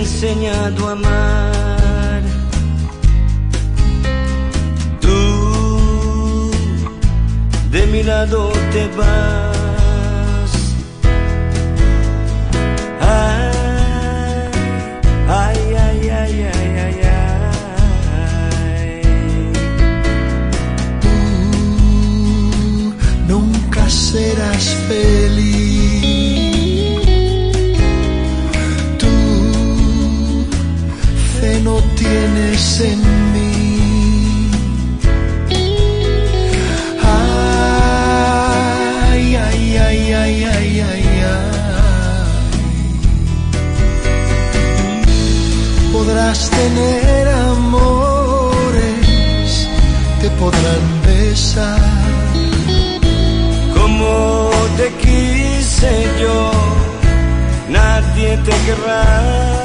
enseñado a amar. Tú de mi lado te vas. Ay, ay, ay, ay, ay, ay, ay. Tú nunca serás feliz. Podrán besar. Como te quise yo, nadie te querrá.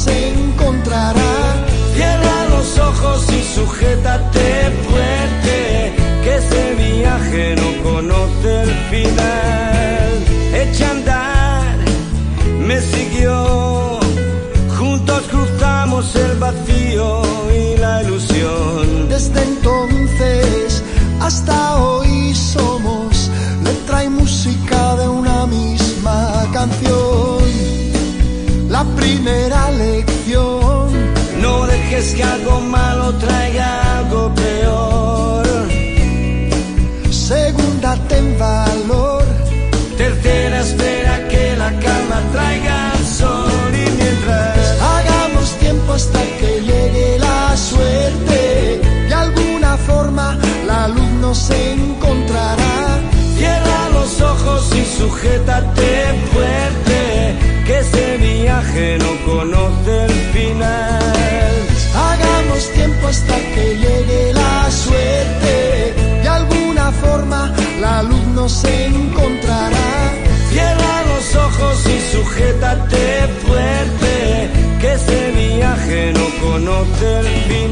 nos encontrará. Cierra los ojos y sujétate fuerte, que ese viaje no conoce el final. Echa andar, me siguió, juntos cruzamos el vacío y la ilusión. Desde entonces hasta hoy somos letra y música de una misma canción. La primera quieres que algo malo traiga algo peor. nos encontrará. Cierra los ojos y sujétate fuerte, que este viaje no conoce el fin.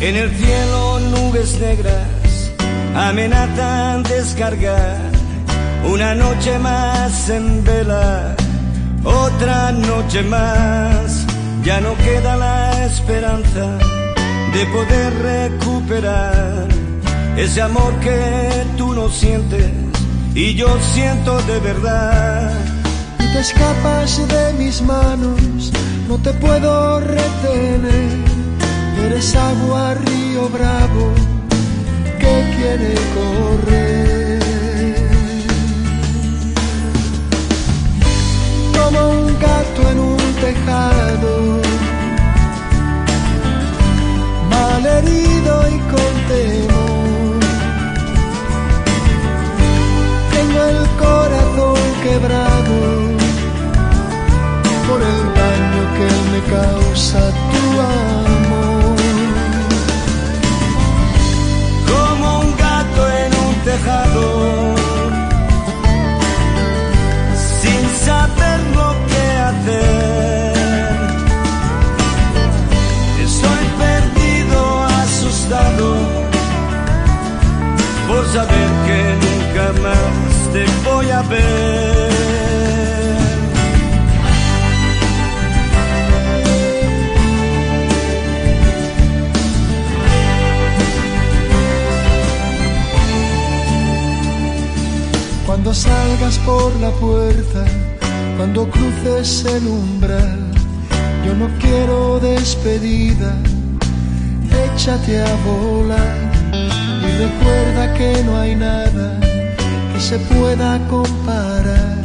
En el cielo nubes negras amenazan descargar una noche más en vela, otra noche más. Ya no queda la esperanza de poder recuperar ese amor que tú no sientes y yo siento de verdad. y te escapas de mis manos, no te puedo retener. Eres agua, río bravo, que quiere correr. Como un gato en un tejado, malherido y con temor. Tengo el corazón quebrado salgas por la puerta, cuando cruces el umbral, yo no quiero despedida, échate a volar y recuerda que no hay nada que se pueda comparar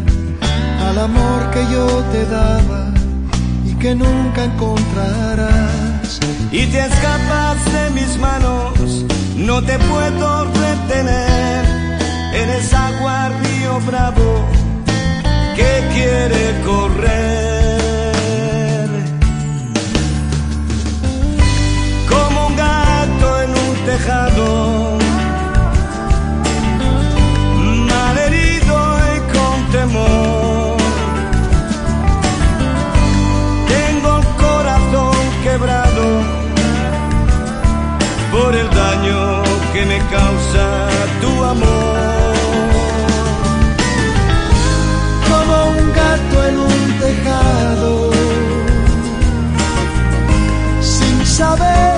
al amor que yo te daba y que nunca encontrarás. y te escapas de mis manos, no te puedo retener. Eres agua, bravo, que quiere correr. Como un gato en un tejado, malherido y con temor. Tengo el corazón quebrado por el daño que me causa tu amor. Saber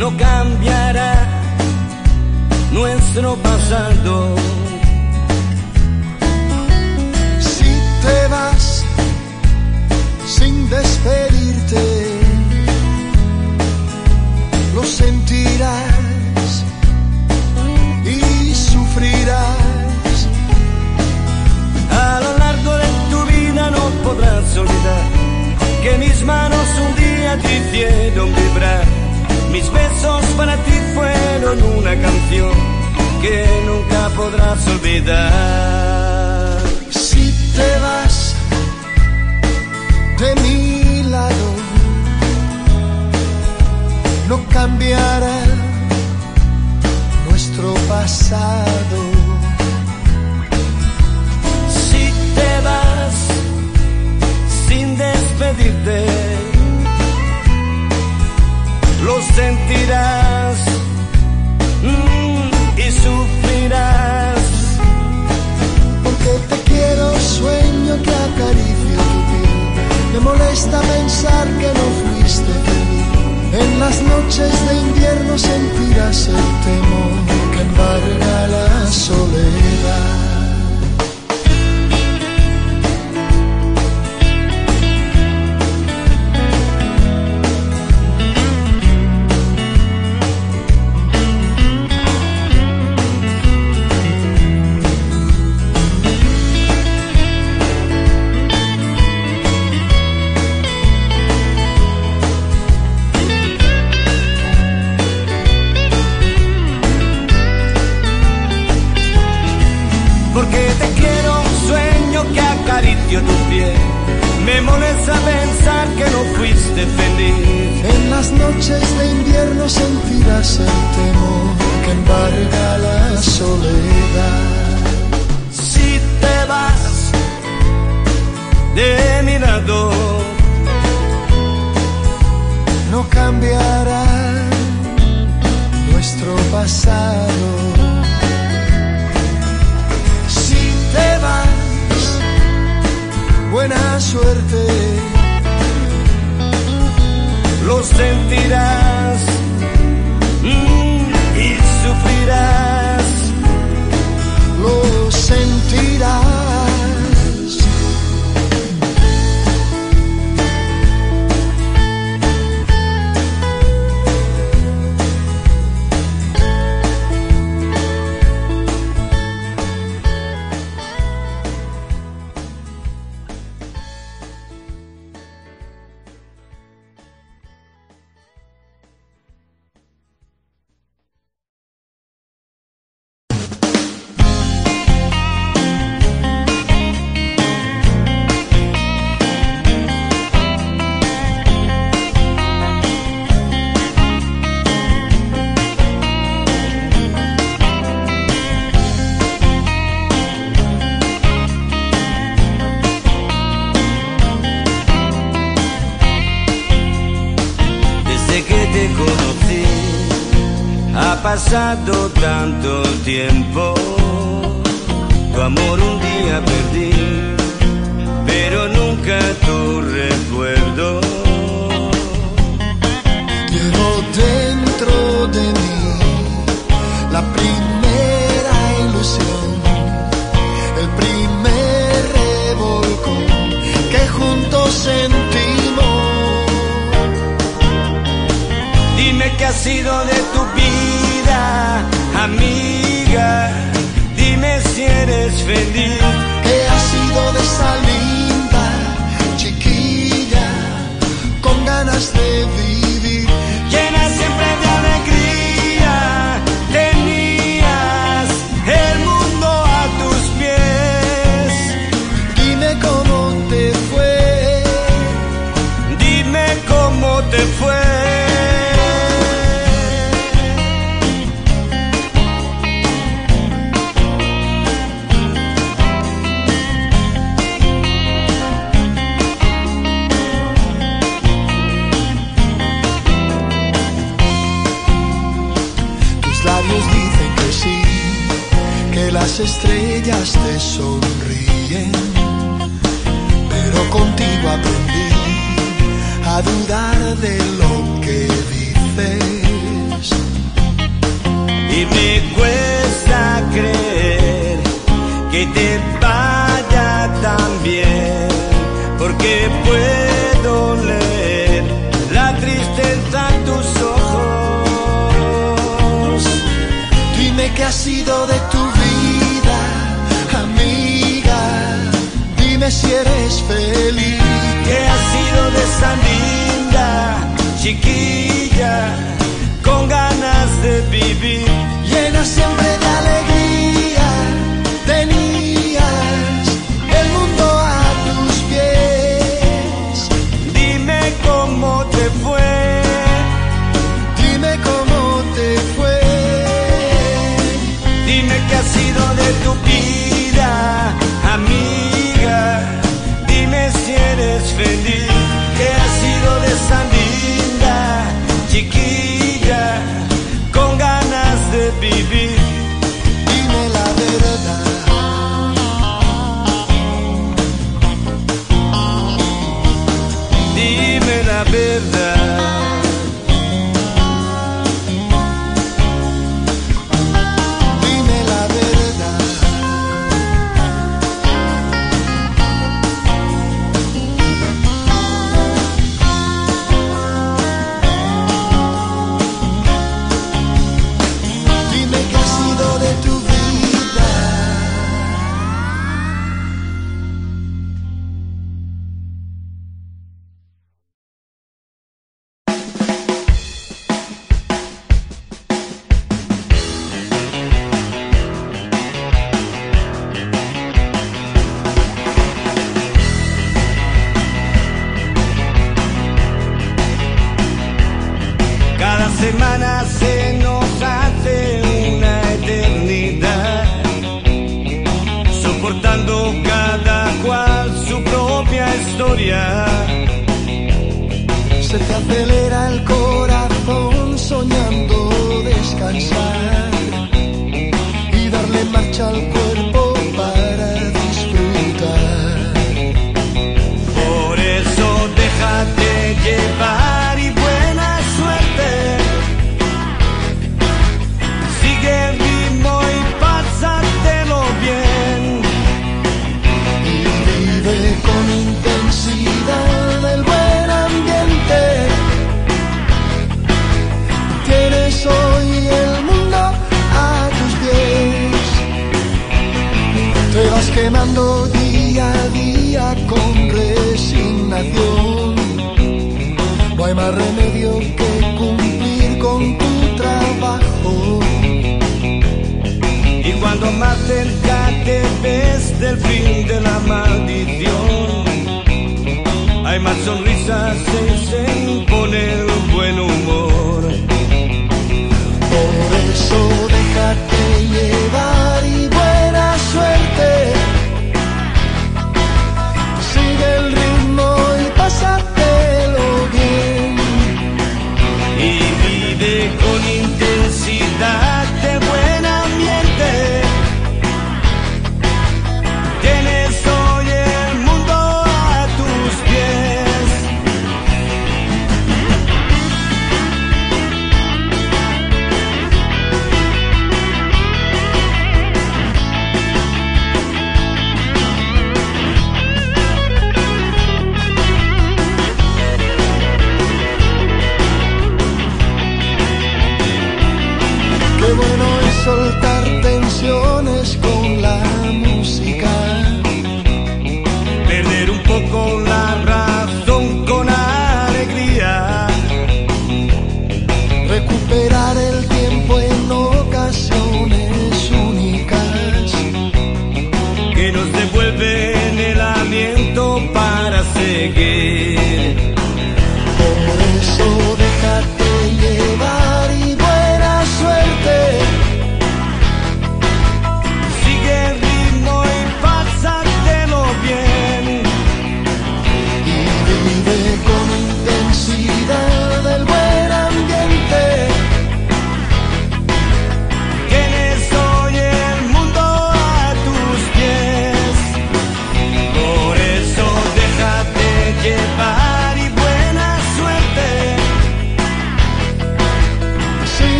no cambiará nuestro pasado. Si te vas sin despedirte, lo sentirás y sufrirás. A lo largo de tu vida no podrás olvidar que mis manos un día te hicieron vibrar. Mis besos para ti fueron una canción que nunca podrás olvidar. Si te vas de mi noches de invierno sentirás el temor que embarga la soledad. Si te vas de mi lado, No cambiará nuestro pasado. Si te vas, buena suerte. Lo sentirás mm, y sufrirás. Tanto tiempo. Tu amor un día perdí, pero nunca tu recuerdo. Llevo dentro de mí la primera ilusión, el primer revolcón que juntos sentimos. Dime qué ha sido de tu vida, amiga. Dime si eres feliz. que ha sido de esa linda chiquilla con ganas de vivir. Estrellas te sonríen, sido de esa linda chiquilla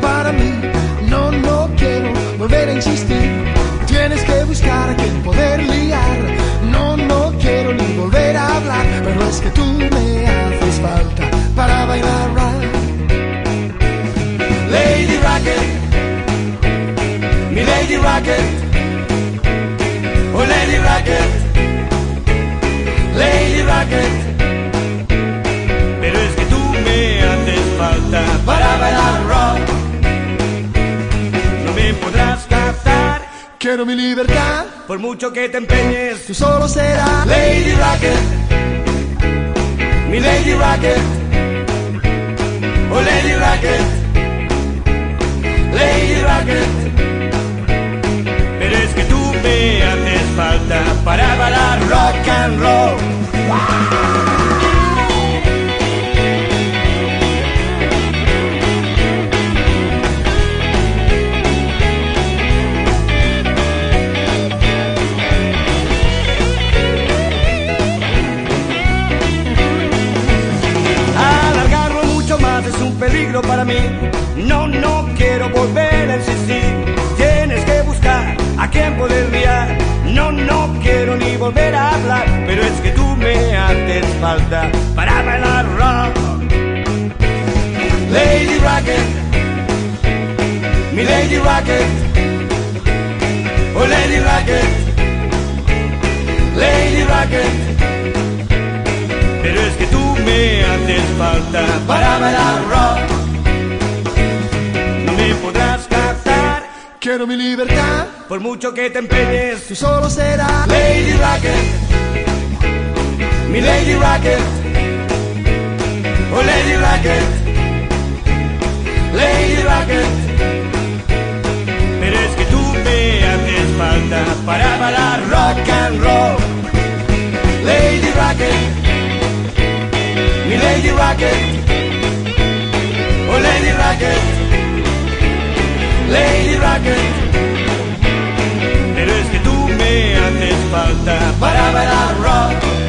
para mí. No, no quiero volver a insistir. Tienes que buscar a quien poder liar. No, no quiero ni volver a hablar, pero es que tú me haces falta para bailar. Lady Rocket, mi Lady Rocket, oh Lady Rocket, Lady Rocket. Quiero mi libertad, por mucho que te empeñes. tú solo serás Lady Rocket, mi Lady Rocket, oh Lady Rocket, Lady Rocket. Pero es que tú me haces falta para bailar rock and roll. Falta para bailar rock. No me podrás captar Quiero mi libertad, por mucho que te empeñes. tú solo serás Lady Rocket, mi Lady Rocket, oh Lady Rocket, Lady Rocket. Pero es que tú me haces falta para bailar rock and roll. Lady Rocket, oh Lady Rocket, Lady Rocket. Pero es que tú me haces falta para bailar rock.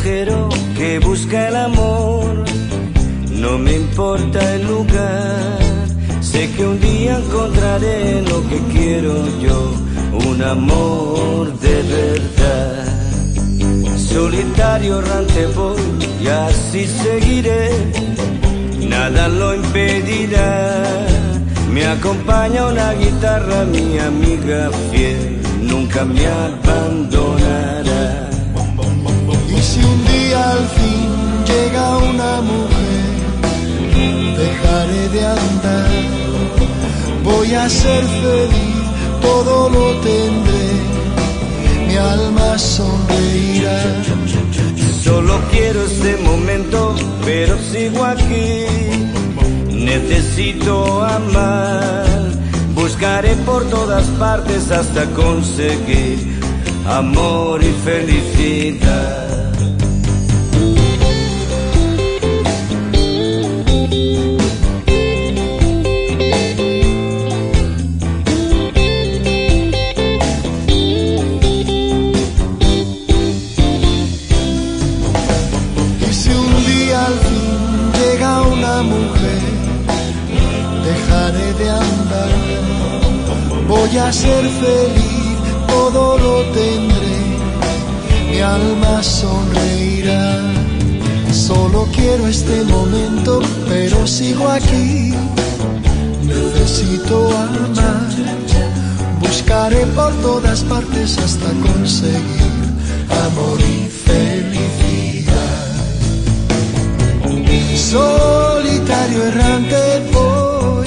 Viajero que busca el amor. No me importa el lugar. Sé que un día encontraré lo que quiero yo. Un amor de verdad. Solitario errante voy y así seguiré. Nada lo impedirá. Me acompaña una guitarra, mi amiga fiel, nunca me abandonará. Si un día al fin llega una mujer, dejaré de andar. Voy a ser feliz, todo lo tendré, mi alma sonreirá. Solo quiero este momento, pero sigo aquí. Necesito amar. Buscaré por todas partes hasta conseguir amor y felicidad. veces hasta conseguir amor y felicidad. Solitario errante voy,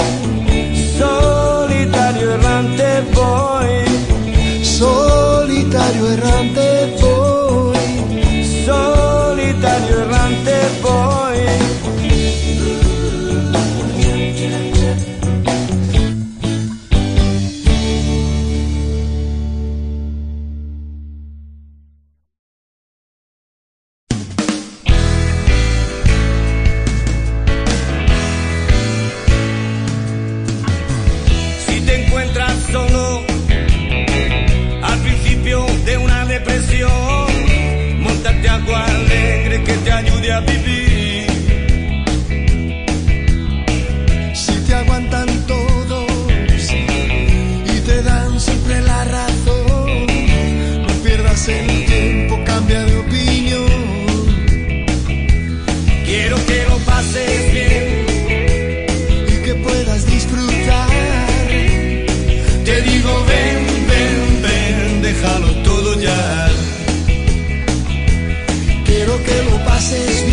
solitario errante voy, solitario errante voy, solitario que